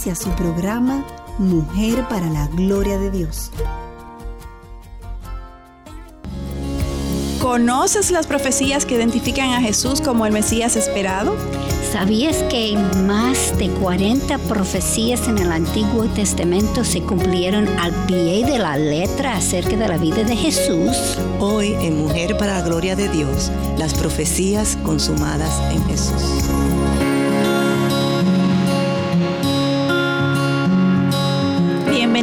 Inicia su programa Mujer para la Gloria de Dios. ¿Conoces las profecías que identifican a Jesús como el Mesías esperado? ¿Sabías que hay más de 40 profecías en el Antiguo Testamento se cumplieron al pie de la letra acerca de la vida de Jesús? Hoy en Mujer para la Gloria de Dios, las profecías consumadas en Jesús.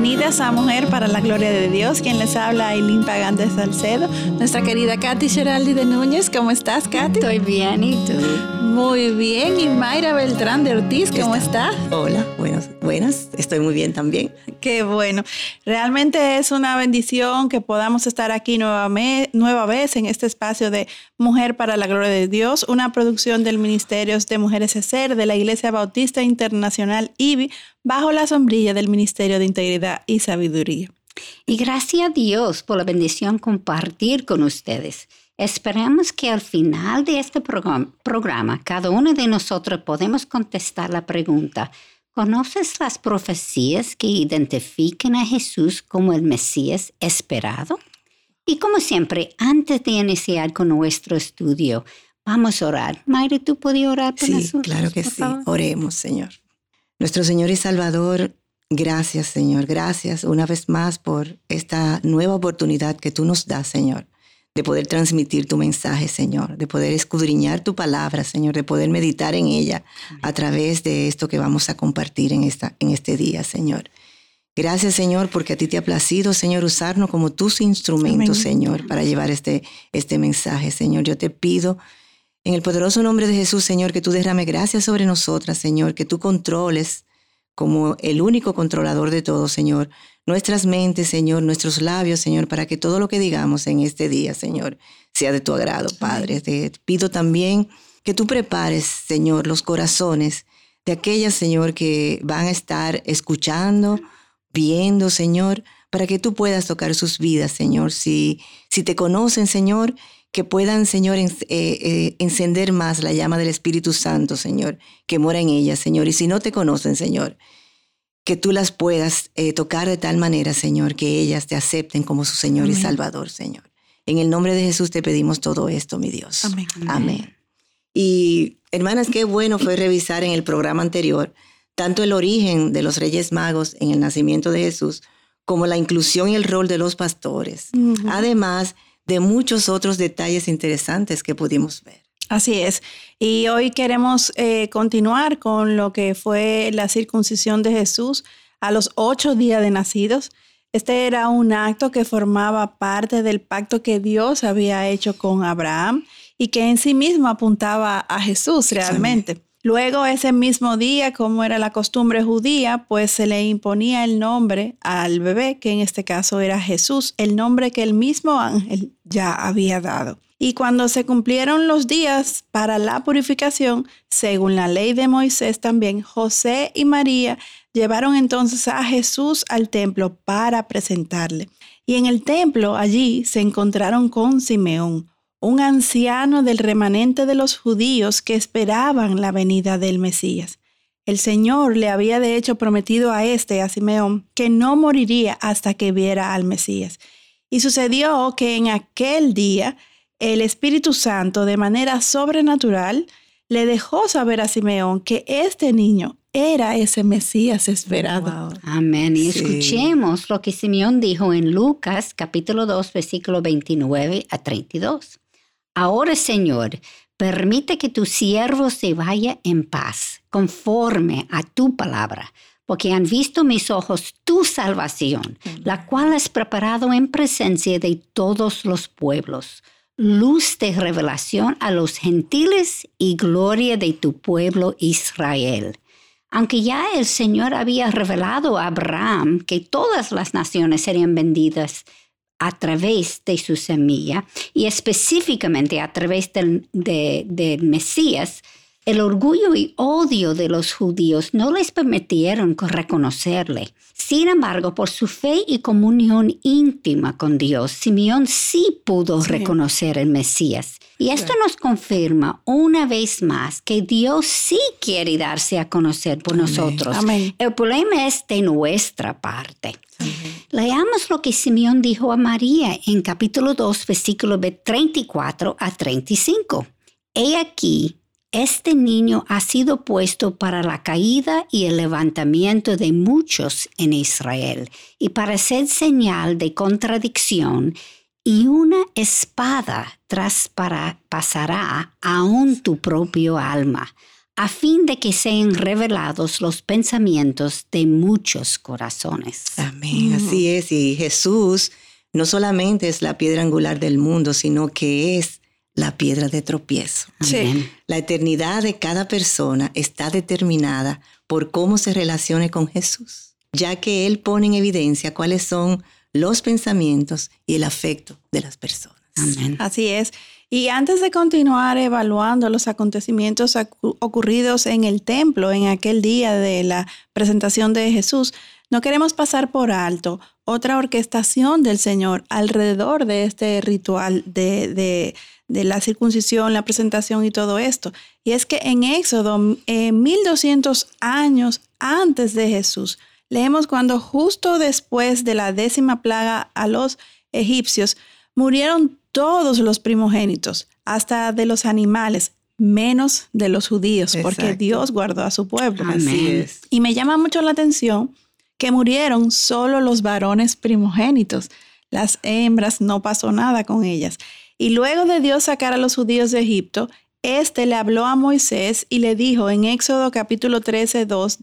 Bienvenidas a Mujer para la Gloria de Dios. Quien les habla, Aileen Pagán de Salcedo. Nuestra querida Katy Geraldi de Núñez. ¿Cómo estás, Katy? Estoy bien, ¿y tú? Muy bien. Y Mayra Beltrán de Ortiz, ¿cómo estás? Hola, buenas, buenas. Estoy muy bien también. Qué bueno. Realmente es una bendición que podamos estar aquí nueva, nueva vez en este espacio de Mujer para la Gloria de Dios, una producción del Ministerio de Mujeres ESER de la Iglesia Bautista Internacional IBI bajo la sombrilla del Ministerio de Integridad y Sabiduría. Y gracias a Dios por la bendición compartir con ustedes. Esperamos que al final de este programa, cada uno de nosotros podemos contestar la pregunta, ¿conoces las profecías que identifican a Jesús como el Mesías esperado? Y como siempre, antes de iniciar con nuestro estudio, vamos a orar. Mayra, ¿tú podías orar por nosotros? Sí, claro que sí. Oremos, Señor. Nuestro Señor y Salvador, gracias Señor, gracias una vez más por esta nueva oportunidad que tú nos das, Señor, de poder transmitir tu mensaje, Señor, de poder escudriñar tu palabra, Señor, de poder meditar en ella a través de esto que vamos a compartir en, esta, en este día, Señor. Gracias, Señor, porque a ti te ha placido, Señor, usarnos como tus instrumentos, Señor, para llevar este, este mensaje, Señor. Yo te pido en el poderoso nombre de Jesús, Señor, que tú derrame gracias sobre nosotras, Señor, que tú controles como el único controlador de todo, Señor, nuestras mentes, Señor, nuestros labios, Señor, para que todo lo que digamos en este día, Señor, sea de tu agrado, Padre. Te pido también que tú prepares, Señor, los corazones de aquellas, Señor, que van a estar escuchando, viendo, Señor, para que tú puedas tocar sus vidas, Señor. Si, si te conocen, Señor, que puedan, Señor, eh, eh, encender más la llama del Espíritu Santo, Señor, que mora en ellas, Señor. Y si no te conocen, Señor, que tú las puedas eh, tocar de tal manera, Señor, que ellas te acepten como su Señor y Salvador, Señor. En el nombre de Jesús te pedimos todo esto, mi Dios. Amén. Amén. Y hermanas, qué bueno fue revisar en el programa anterior tanto el origen de los Reyes Magos en el nacimiento de Jesús, como la inclusión y el rol de los pastores. Además, de muchos otros detalles interesantes que pudimos ver. Así es. Y hoy queremos eh, continuar con lo que fue la circuncisión de Jesús a los ocho días de nacidos. Este era un acto que formaba parte del pacto que Dios había hecho con Abraham y que en sí mismo apuntaba a Jesús realmente. Luego, ese mismo día, como era la costumbre judía, pues se le imponía el nombre al bebé, que en este caso era Jesús, el nombre que el mismo ángel ya había dado. Y cuando se cumplieron los días para la purificación, según la ley de Moisés también, José y María llevaron entonces a Jesús al templo para presentarle. Y en el templo allí se encontraron con Simeón, un anciano del remanente de los judíos que esperaban la venida del Mesías. El Señor le había de hecho prometido a este, a Simeón, que no moriría hasta que viera al Mesías. Y sucedió que en aquel día el Espíritu Santo, de manera sobrenatural, le dejó saber a Simeón que este niño era ese Mesías esperado. Amén. Y escuchemos lo que Simeón dijo en Lucas capítulo 2, versículo 29 a 32. Ahora, Señor, permite que tu siervo se vaya en paz, conforme a tu palabra, porque han visto mis ojos tu salvación, la cual has preparado en presencia de todos los pueblos, luz de revelación a los gentiles y gloria de tu pueblo Israel. Aunque ya el Señor había revelado a Abraham que todas las naciones serían vendidas a través de su semilla y específicamente a través del, del Mesías, el orgullo y odio de los judíos no les permitieron reconocerle. Sin embargo, por su fe y comunión íntima con Dios, Simeón sí pudo reconocer el Mesías. Y esto nos confirma una vez más que Dios sí quiere darse a conocer por nosotros. El problema es de nuestra parte. Leamos lo que Simeón dijo a María en capítulo 2, versículo 34 a 35. He aquí, este niño ha sido puesto para la caída y el levantamiento de muchos en Israel y para ser señal de contradicción y una espada traspasará aún tu propio alma, a fin de que sean revelados los pensamientos de muchos corazones. Amén, así es. Y Jesús no solamente es la piedra angular del mundo, sino que es la piedra de tropiezo. La eternidad de cada persona está determinada por cómo se relacione con Jesús, ya que Él pone en evidencia cuáles son los pensamientos y el afecto de las personas. Así es. Y antes de continuar evaluando los acontecimientos ocurridos en el templo en aquel día de la presentación de Jesús, no queremos pasar por alto otra orquestación del Señor alrededor de este ritual de de la circuncisión, la presentación y todo esto. Y es que en Éxodo, eh, 1200 años antes de Jesús, leemos cuando justo después de la décima plaga a los egipcios, murieron todos los primogénitos, hasta de los animales, menos de los judíos, porque Dios guardó a su pueblo. Así Y me llama mucho la atención que murieron solo los varones primogénitos. Las hembras no pasó nada con ellas. Y luego de Dios sacar a los judíos de Egipto, éste le habló a Moisés y le dijo en Éxodo capítulo 13, 2,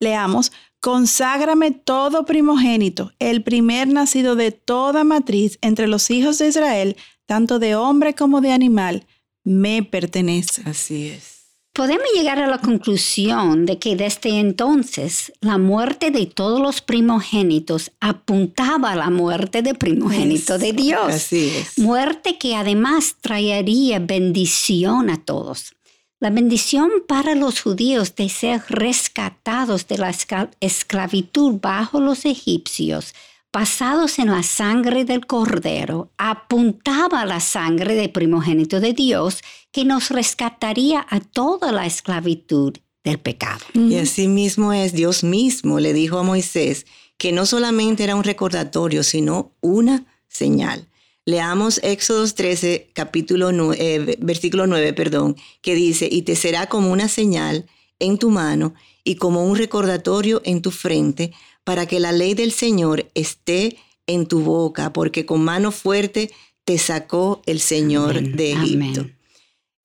leamos, conságrame todo primogénito, el primer nacido de toda matriz entre los hijos de Israel, tanto de hombre como de animal, me pertenece. Así es. Podemos llegar a la conclusión de que desde entonces la muerte de todos los primogénitos apuntaba a la muerte del primogénito de Dios. Así es. Muerte que además traería bendición a todos. La bendición para los judíos de ser rescatados de la esclavitud bajo los egipcios basados en la sangre del Cordero, apuntaba a la sangre del primogénito de Dios que nos rescataría a toda la esclavitud del pecado. Y así mismo es, Dios mismo le dijo a Moisés que no solamente era un recordatorio, sino una señal. Leamos Éxodos 13, capítulo 9, eh, versículo 9, perdón, que dice, y te será como una señal en tu mano y como un recordatorio en tu frente para que la ley del Señor esté en tu boca, porque con mano fuerte te sacó el Señor de Egipto.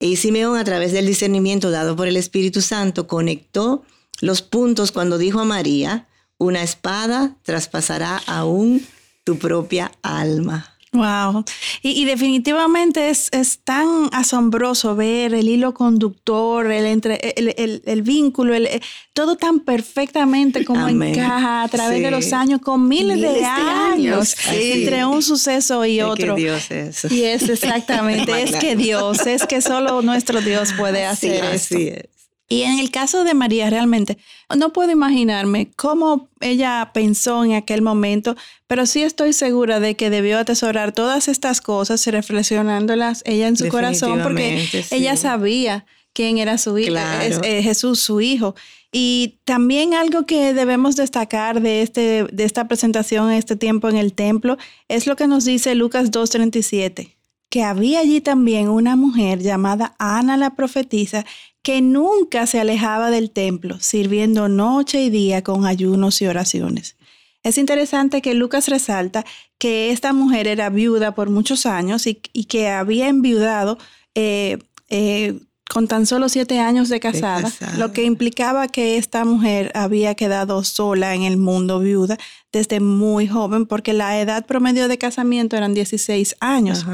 Y Simeón, a través del discernimiento dado por el Espíritu Santo, conectó los puntos cuando dijo a María, una espada traspasará aún tu propia alma. Wow. Y, definitivamente es, es, tan asombroso ver el hilo conductor, el, entre, el, el, vínculo, el, eh, todo tan perfectamente como encaja a través de los años, con miles, de, años, entre un suceso y otro. Que Dios es. Y es exactamente, es que Dios, es que solo nuestro Dios puede hacer eso. Así es. Y en el caso de María, realmente, no puedo imaginarme cómo ella pensó en aquel momento, pero sí estoy segura de que debió atesorar todas estas cosas, reflexionándolas ella en su corazón, porque ella sabía quién era su hijo, eh, Jesús, su hijo. Y también algo que debemos destacar de, este, de esta presentación, este tiempo en el templo, es lo que nos dice Lucas 2.37 que había allí también una mujer llamada Ana la profetisa que nunca se alejaba del templo, sirviendo noche y día con ayunos y oraciones. Es interesante que Lucas resalta que esta mujer era viuda por muchos años y, que había enviudado eh, eh, con tan solo siete años de casada, lo que implicaba que esta mujer había quedado sola en el mundo viuda desde muy joven, porque la edad promedio de casamiento eran 16 años.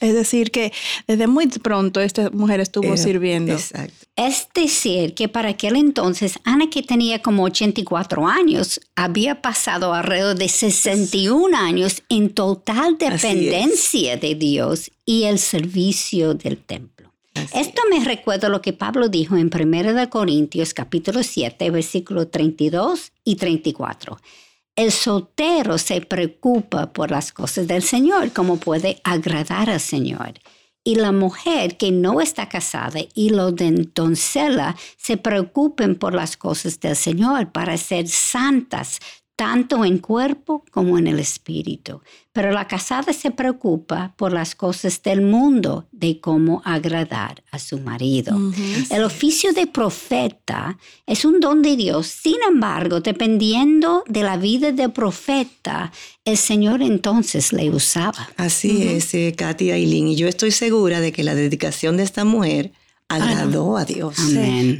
Es decir, que desde muy pronto esta mujer estuvo sirviendo. Exacto. Es decir, que para aquel entonces, Ana, que tenía como 84 años, había pasado alrededor de 61 años en total dependencia de Dios y el servicio del templo. Esto me recuerda lo que Pablo dijo en 1 Corintios capítulo 7, versículos 32 y 34. El soltero se preocupa por las cosas del Señor, como puede agradar al Señor. Y la mujer que no está casada y lo de doncella se preocupen por las cosas del Señor para ser santas, tanto en cuerpo como en el espíritu. Pero la casada se preocupa por las cosas del mundo, de cómo agradar a su marido. El oficio de profeta es un don de Dios. Sin embargo, dependiendo de la vida del profeta, el Señor entonces le usaba. Así es, eh, Katy Aileen. Y yo estoy segura de que la dedicación de esta mujer agradó a Dios.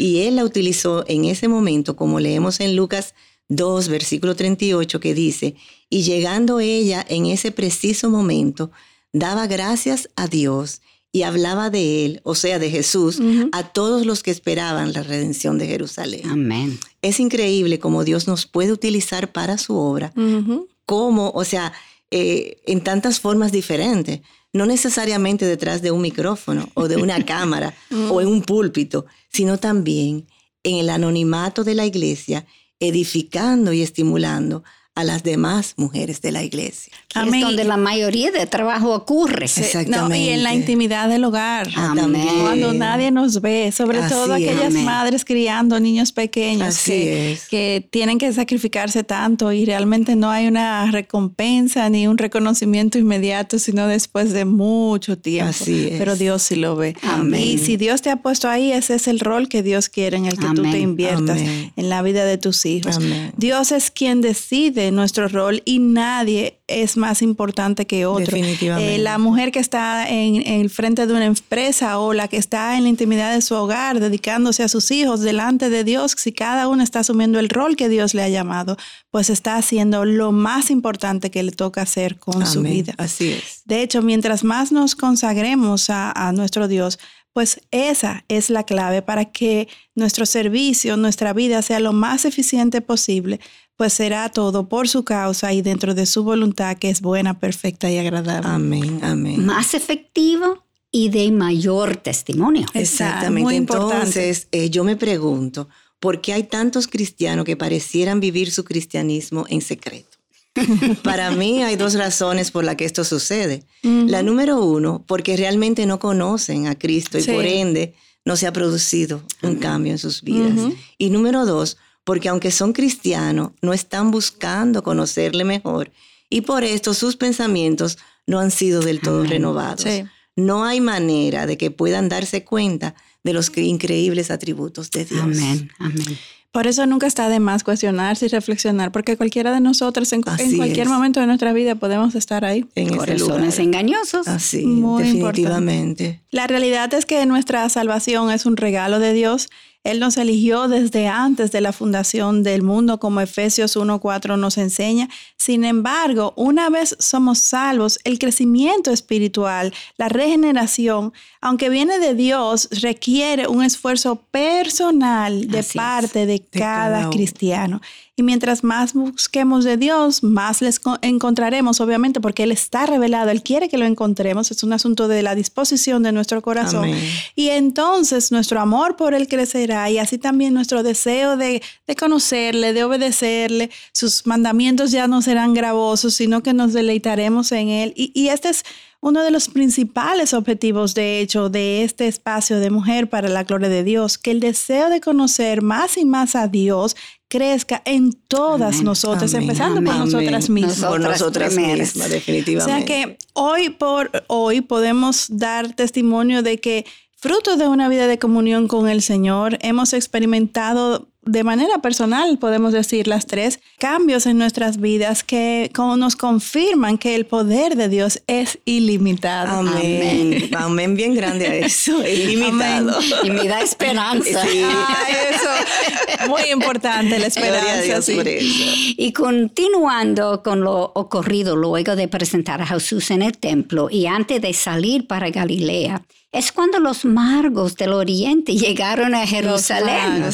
Y él la utilizó en ese momento, como leemos en Lucas 2, versículo 38, que dice, y llegando ella en ese preciso momento, daba gracias a Dios y hablaba de él, o sea, de Jesús, a todos los que esperaban la redención de Jerusalén. Amén. Es increíble cómo Dios nos puede utilizar para su obra, como, o sea, eh, en tantas formas diferentes, no necesariamente detrás de un micrófono o de una cámara o en un púlpito, sino también en el anonimato de la iglesia edificando y estimulando a las demás mujeres de la iglesia. es donde la mayoría de trabajo ocurre. Exactamente. y en la intimidad del hogar. Cuando nadie nos ve, sobre todo aquellas madres criando niños pequeños que, que, tienen que sacrificarse tanto y realmente no hay una recompensa ni un reconocimiento inmediato, sino después de mucho tiempo. Así Pero Dios sí lo ve. Y si Dios te ha puesto ahí, ese es el rol que Dios quiere en el que tú te inviertas en la vida de tus hijos. Dios es quien decide nuestro rol y nadie es más importante que otro. Definitivamente. Eh, la mujer que está en, el frente de una empresa o la que está en la intimidad de su hogar, dedicándose a sus hijos delante de Dios, si cada uno está asumiendo el rol que Dios le ha llamado, pues está haciendo lo más importante que le toca hacer con su vida. Así es. De hecho, mientras más nos consagremos a, a nuestro Dios, pues esa es la clave para que nuestro servicio, nuestra vida sea lo más eficiente posible, pues será todo por su causa y dentro de su voluntad que es buena, perfecta y agradable. Amén, amén. Más efectivo y de mayor testimonio. Exactamente. Muy Entonces, eh, yo me pregunto, ¿por qué hay tantos cristianos que parecieran vivir su cristianismo en secreto? Para mí hay dos razones por las que esto sucede. La número uno, porque realmente no conocen a Cristo y por ende no se ha producido un cambio en sus vidas. Y número dos, porque aunque son cristianos, no están buscando conocerle mejor y por esto sus pensamientos no han sido del todo renovados. No hay manera de que puedan darse cuenta de los increíbles atributos de Dios. Amén, amén. Por eso nunca está de más cuestionarse y reflexionar, porque cualquiera de nosotros en, cualquier momento de nuestra vida podemos estar ahí. En corazones engañosos. Así, definitivamente. La realidad es que nuestra salvación es un regalo de Dios él nos eligió desde antes de la fundación del mundo, como Efesios 1.4 nos enseña. Sin embargo, una vez somos salvos, el crecimiento espiritual, la regeneración, aunque viene de Dios, requiere un esfuerzo personal de parte de, cada cristiano. Y mientras más busquemos de Dios, más les encontraremos, obviamente, porque Él está revelado, Él quiere que lo encontremos, es un asunto de la disposición de nuestro corazón. Y entonces nuestro amor por Él crecerá y así también nuestro deseo de, conocerle, de obedecerle, sus mandamientos ya no serán gravosos, sino que nos deleitaremos en Él. Y, y este es uno de los principales objetivos, de hecho, de este espacio de mujer para la gloria de Dios, que el deseo de conocer más y más a Dios crezca en todas nosotras, empezando por nosotras mismas. por nosotras mismas, definitivamente. O sea que hoy por hoy podemos dar testimonio de que fruto de una vida de comunión con el Señor, hemos experimentado de manera personal, podemos decir las tres, cambios en nuestras vidas que nos confirman que el poder de Dios es ilimitado. Amén. Amén, bien grande a eso, ilimitado. Y me da esperanza. Sí. Ah, eso. Muy importante la esperanza. Y continuando con lo ocurrido luego de presentar a Jesús en el templo y antes de salir para Galilea, es cuando los magos del oriente llegaron a Jerusalén.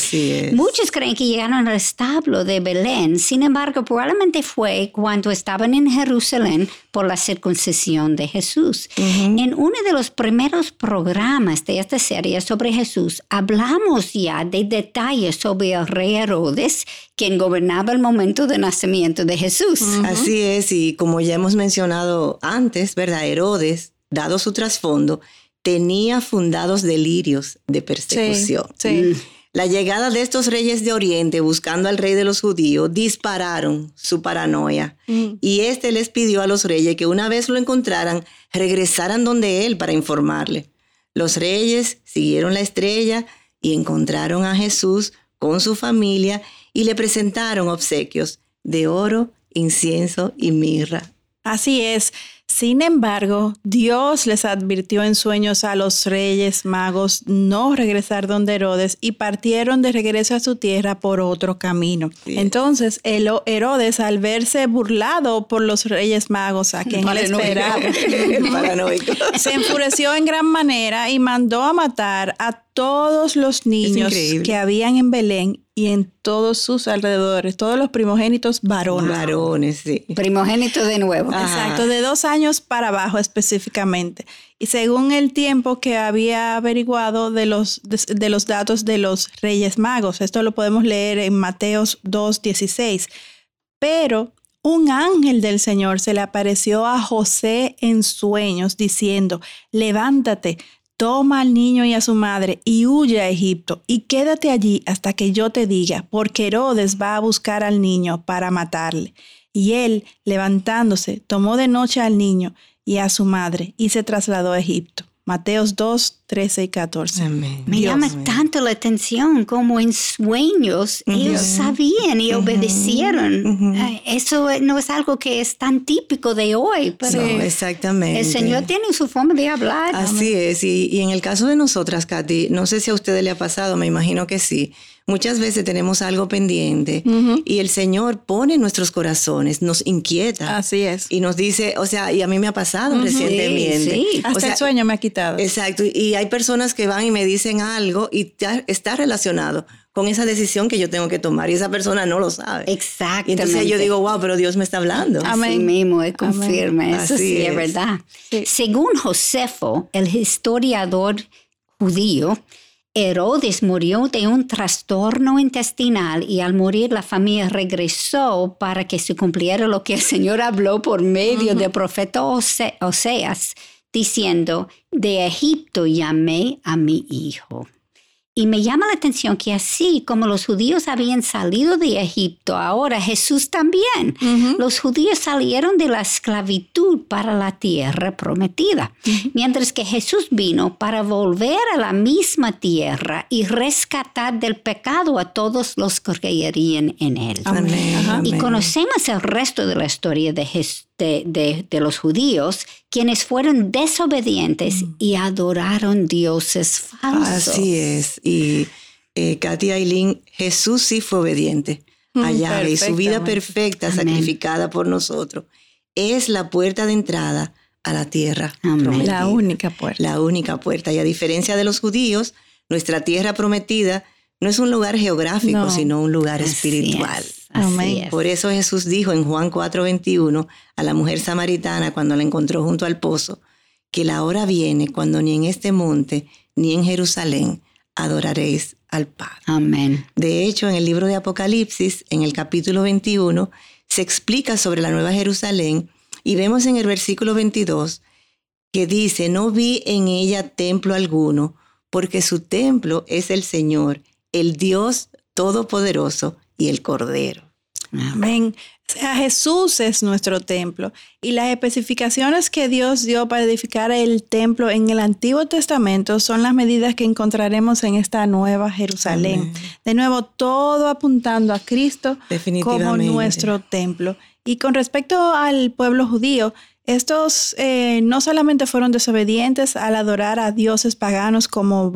Muchos creen que llegaron al establo de Belén, sin embargo, probablemente fue cuando estaban en Jerusalén por la circuncisión de Jesús. En uno de los primeros programas de esta serie sobre Jesús, hablamos ya de detalles sobre el rey Herodes, quien gobernaba el momento de nacimiento de Jesús. Así es, y como ya hemos mencionado antes, ¿verdad? Herodes, dado su trasfondo, tenía fundados delirios de persecución. Mm. La llegada de estos reyes de Oriente buscando al rey de los judíos dispararon su paranoia mm. y éste les pidió a los reyes que una vez lo encontraran regresaran donde él para informarle. Los reyes siguieron la estrella y encontraron a Jesús con su familia y le presentaron obsequios de oro, incienso y mirra. Así es. Sin embargo, Dios les advirtió en sueños a los reyes magos no regresar donde Herodes y partieron de regreso a su tierra por otro camino. Entonces, Herodes, al verse burlado por los reyes magos a quien él esperaba, se enfureció en gran manera y mandó a matar a todos los niños que habían en Belén y en todos sus alrededores, todos los primogénitos varones. Varones, sí. Primogénitos de nuevo. Exacto, de dos años para abajo específicamente. Y según el tiempo que había averiguado de los, de, los datos de los Reyes Magos, esto lo podemos leer en Mateos 2.16. Pero un ángel del Señor se le apareció a José en sueños diciendo, levántate, toma al niño y a su madre y huye a Egipto y quédate allí hasta que yo te diga, porque Herodes va a buscar al niño para matarle. Y él, levantándose, tomó de noche al niño y a su madre y se trasladó a Egipto. Mateos 2, 13 y 14. Me llama tanto la atención como en sueños ellos sabían y obedecieron. Eso no es algo que es tan típico de hoy, pero exactamente. el Señor tiene su forma de hablar. Así es, y, y en el caso de nosotras, Katy, no sé si a ustedes le ha pasado, me imagino que sí Muchas veces tenemos algo pendiente y el Señor pone en nuestros corazones, nos inquieta. Así es. Y nos dice, o sea, y a mí me ha pasado recientemente. Sí, Hasta el sueño me ha quitado. Exacto. Y hay personas que van y me dicen algo y está relacionado con esa decisión que yo tengo que tomar y esa persona no lo sabe. Exacto. Entonces yo digo, wow, pero Dios me está hablando. Amén. Así mismo, es confirme. Eso sí es, verdad. Según Josefo, el historiador judío, Herodes murió de un trastorno intestinal y al morir la familia regresó para que se cumpliera lo que el Señor habló por medio del profeta Oseas, diciendo, de Egipto llamé a mi hijo. Y me llama la atención que así como los judíos habían salido de Egipto, ahora Jesús también. Los judíos salieron de la esclavitud para la tierra prometida, mientras que Jesús vino para volver a la misma tierra y rescatar del pecado a todos los que creerían en él. Y conocemos el resto de la historia de Jesús de, los judíos, quienes fueron desobedientes mm. y adoraron dioses falsos. Así es. Y eh, Katy Aileen, Jesús sí fue obediente mm, allá y su vida perfecta sacrificada por nosotros es la puerta de entrada a la tierra. La única puerta. La única puerta. Y a diferencia de los judíos, nuestra tierra prometida no es un lugar geográfico, sino un lugar espiritual. Por eso Jesús dijo en Juan 4:21 a la mujer samaritana cuando la encontró junto al pozo, que la hora viene cuando ni en este monte ni en Jerusalén adoraréis al Padre. Amén. De hecho, en el libro de Apocalipsis, en el capítulo 21, se explica sobre la nueva Jerusalén y vemos en el versículo 22 que dice, no vi en ella templo alguno, porque su templo es el Señor el Dios Todopoderoso y el Cordero. Amén. sea, Jesús es nuestro templo y las especificaciones que Dios dio para edificar el templo en el Antiguo Testamento son las medidas que encontraremos en esta nueva Jerusalén. De nuevo, todo apuntando a Cristo como nuestro templo. Y con respecto al pueblo judío, estos eh, no solamente fueron desobedientes al adorar a dioses paganos como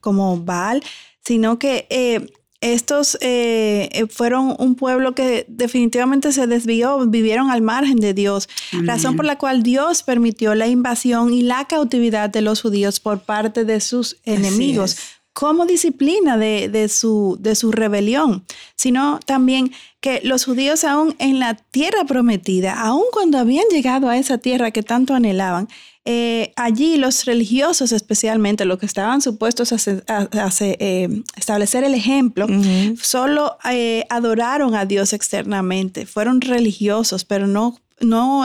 como Baal sino que eh, estos eh, eh, fueron un pueblo que definitivamente se desvió, vivieron al margen de Dios, razón por la cual Dios permitió la invasión y la cautividad de los judíos por parte de sus enemigos como disciplina de, su, de su rebelión, sino también que los judíos aún en la tierra prometida, aun cuando habían llegado a esa tierra que tanto anhelaban, eh, allí los religiosos especialmente, los que estaban supuestos a, eh, establecer el ejemplo, solo eh, adoraron a Dios externamente, fueron religiosos, pero no no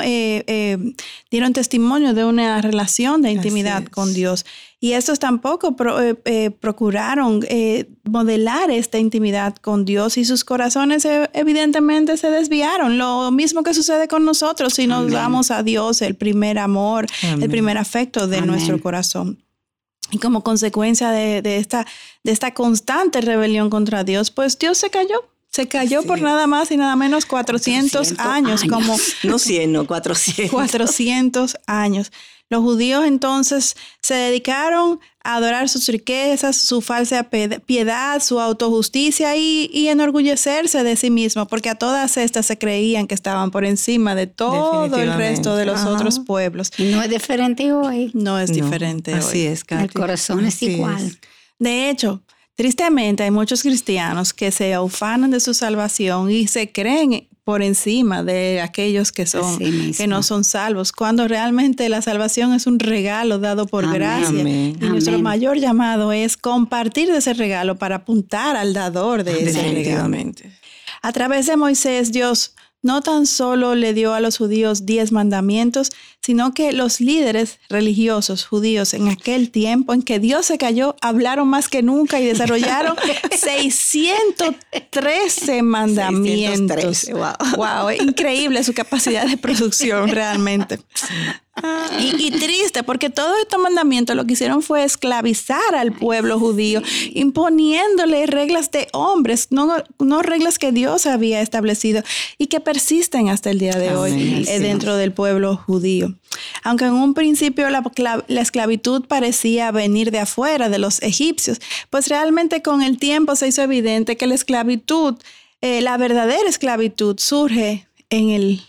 dieron testimonio de una relación de intimidad con Dios. Y estos tampoco procuraron modelar esta intimidad con Dios y sus corazones evidentemente se desviaron. Lo mismo que sucede con nosotros si nos damos a Dios el primer amor, el primer afecto de nuestro corazón. Y como consecuencia de, esta, de esta constante rebelión contra Dios, pues Dios se cayó. Se cayó por nada más y nada menos 400, años, como... No 100, no 400. 400 años. Los judíos entonces se dedicaron a adorar sus riquezas, su falsa piedad, su autojusticia y, enorgullecerse de sí mismos, porque a todas estas se creían que estaban por encima de todo el resto de los otros pueblos. Y no es diferente hoy. No es diferente hoy. Así es, El corazón es igual. De hecho, tristemente hay muchos cristianos que se ufanan de su salvación y se creen por encima de aquellos que son que no son salvos, cuando realmente la salvación es un regalo dado por gracia. Y nuestro mayor llamado es compartir de ese regalo para apuntar al dador de ese regalo. A través de Moisés Dios no tan solo le dio a los judíos diez mandamientos, sino que los líderes religiosos judíos en aquel tiempo en que Dios se cayó, hablaron más que nunca y desarrollaron 613 mandamientos. 613, wow. wow, increíble su capacidad de producción realmente. Y, triste, porque todos estos mandamientos lo que hicieron fue esclavizar al pueblo judío, imponiéndole reglas de hombres, no, no reglas que Dios había establecido y que persisten hasta el día de hoy eh, dentro del pueblo judío. Aunque en un principio la, la, esclavitud parecía venir de afuera, de los egipcios, pues realmente con el tiempo se hizo evidente que la esclavitud, eh, la verdadera esclavitud, surge en el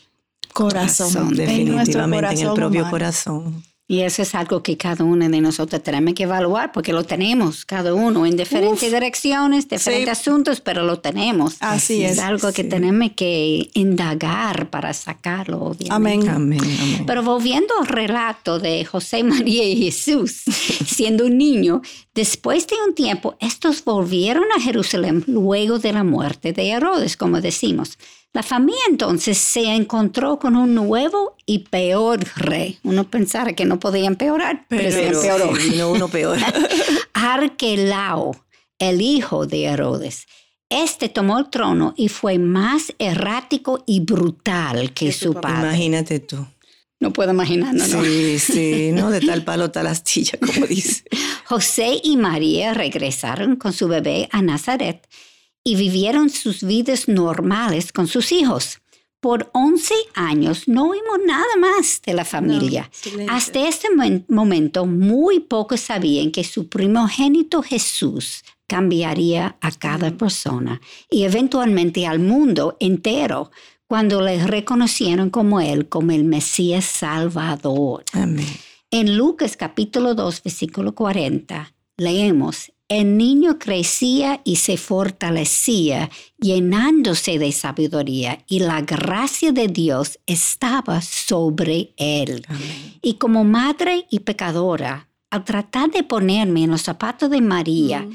corazón, definitivamente en, el propio corazón. Y eso es algo que cada uno de nosotros tenemos que evaluar porque lo tenemos, cada uno en diferentes direcciones, diferentes asuntos, pero lo tenemos. Así es. Es algo que tenemos que indagar para sacarlo, obviamente. Amén. Amén, Pero volviendo al relato de José María y Jesús, siendo un niño, después de un tiempo, estos volvieron a Jerusalén luego de la muerte de Herodes, como decimos. La familia entonces se encontró con un nuevo y peor rey. Uno pensara que no podía empeorar, pero, se empeoró. vino uno peor. Arquelao, el hijo de Herodes. Este tomó el trono y fue más errático y brutal que su padre. Imagínate tú. No puedo imaginarlo, ¿no? Sí, sí, ¿no? De tal palo, tal astilla, como dice. José y María regresaron con su bebé a Nazaret y vivieron sus vidas normales con sus hijos. Por 11 años no vimos nada más de la familia. Hasta este momento muy pocos sabían que su primogénito Jesús cambiaría a cada persona y eventualmente al mundo entero cuando le reconocieron como Él, como el Mesías Salvador. Amén. En Lucas capítulo 2, versículo 40, leemos, el niño crecía y se fortalecía, llenándose de sabiduría, y la gracia de Dios estaba sobre él. Y como madre y pecadora, al tratar de ponerme en los zapatos de María,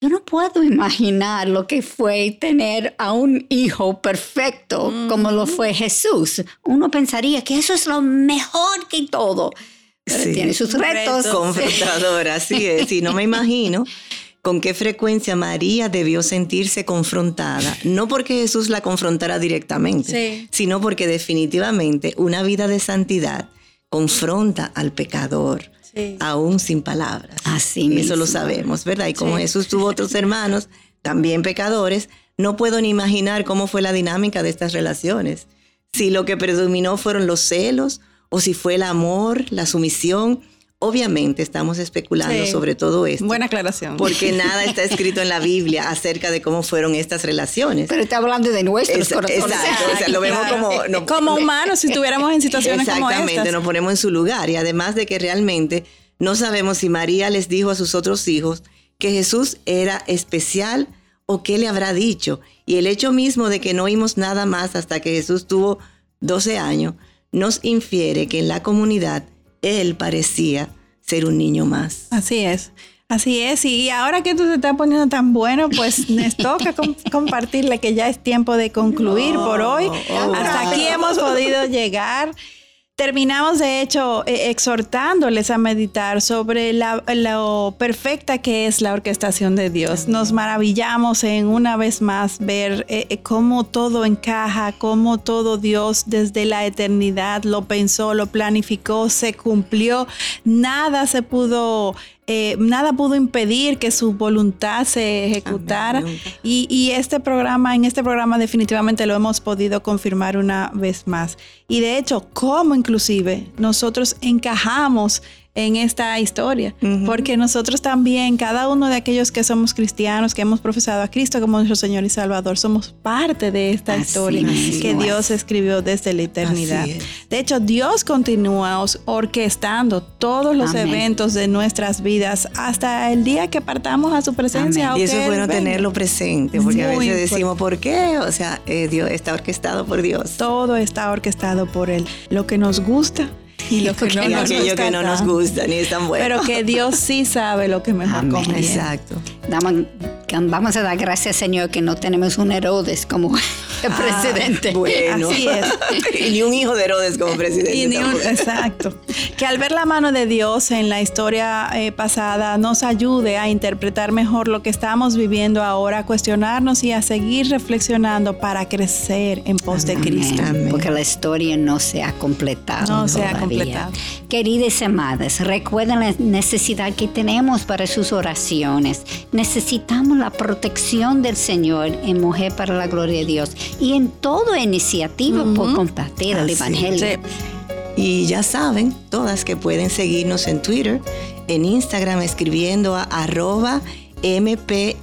yo no puedo imaginar lo que fue tener a un hijo perfecto como lo fue Jesús. Uno pensaría que eso es lo mejor que todo tiene sus retos. Confrontadora, así es. Y no me imagino con qué frecuencia María debió sentirse confrontada, no porque Jesús la confrontara directamente, sino porque definitivamente una vida de santidad confronta al pecador. aún sin palabras. Así Eso lo sabemos, ¿verdad? Y como Jesús tuvo otros hermanos, también pecadores, no puedo ni imaginar cómo fue la dinámica de estas relaciones. Si lo que predominó fueron los celos o si fue el amor, la sumisión, Obviamente estamos especulando sobre todo esto. Buena aclaración. Porque nada está escrito en la Biblia acerca de cómo fueron estas relaciones. Pero está hablando de nuestros corazones. Exacto, o sea, lo vemos como... como humanos si estuviéramos en situaciones como estas. Exactamente, nos ponemos en su lugar y además de que realmente no sabemos si María les dijo a sus otros hijos que Jesús era especial o qué le habrá dicho. Y el hecho mismo de que no oímos nada más hasta que Jesús tuvo 12 años, nos infiere que en la comunidad él parecía ser un niño más. Así es. Así es, y ahora que tú te estás poniendo tan bueno, pues nos toca compartirle que ya es tiempo de concluir por hoy. Hasta aquí hemos podido llegar. Terminamos, de hecho, eh, exhortándoles a meditar sobre lo perfecta que es la orquestación de Dios. Nos maravillamos en una vez más ver eh, eh, cómo todo encaja, cómo todo Dios desde la eternidad lo pensó, lo planificó, se cumplió. Nada se pudo eh, nada pudo impedir que su voluntad se ejecutara. y, y, este programa, en este programa definitivamente lo hemos podido confirmar una vez más. Y de hecho, cómo inclusive nosotros encajamos en esta historia, porque nosotros también, cada uno de aquellos que somos cristianos, que hemos profesado a Cristo como nuestro Señor y Salvador, somos parte de esta historia que Dios escribió desde la eternidad. De hecho, Dios continúa orquestando todos los eventos de nuestras vidas hasta el día que partamos a su presencia. Y eso es bueno tenerlo presente, porque a veces decimos, ¿por qué? O sea, eh, Dios está orquestado por Dios. Todo está orquestado por Él. Lo que nos gusta y lo que, no, nos gusta, que no nos gusta ni es tan bueno. Pero que Dios sí sabe lo que mejor conviene. Exacto. Vamos a dar gracias, Señor, que no tenemos un Herodes como el ah, presidente. Bueno. Así es. y ni un hijo de Herodes como presidente. exacto. Que al ver la mano de Dios en la historia eh, pasada nos ayude a interpretar mejor lo que estamos viviendo ahora, a cuestionarnos y a seguir reflexionando para crecer en pos de Cristo. Porque la historia no se ha completado. No se ha completado. Queridas amadas, recuerden la necesidad que tenemos para sus oraciones. Necesitamos la protección del Señor en Mujer para la Gloria de Dios y en toda iniciativa por compartir el Evangelio. Y ya saben, todas que pueden seguirnos en Twitter, en Instagram escribiendo a arroba MPLGDD,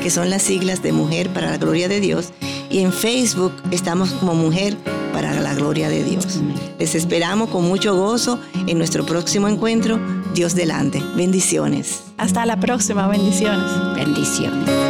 que son las siglas de Mujer para la Gloria de Dios. Y en Facebook estamos como Mujer para la Gloria de Dios. Les esperamos con mucho gozo en nuestro próximo encuentro. Dios delante. Bendiciones. Hasta la próxima. Bendiciones. Bendiciones.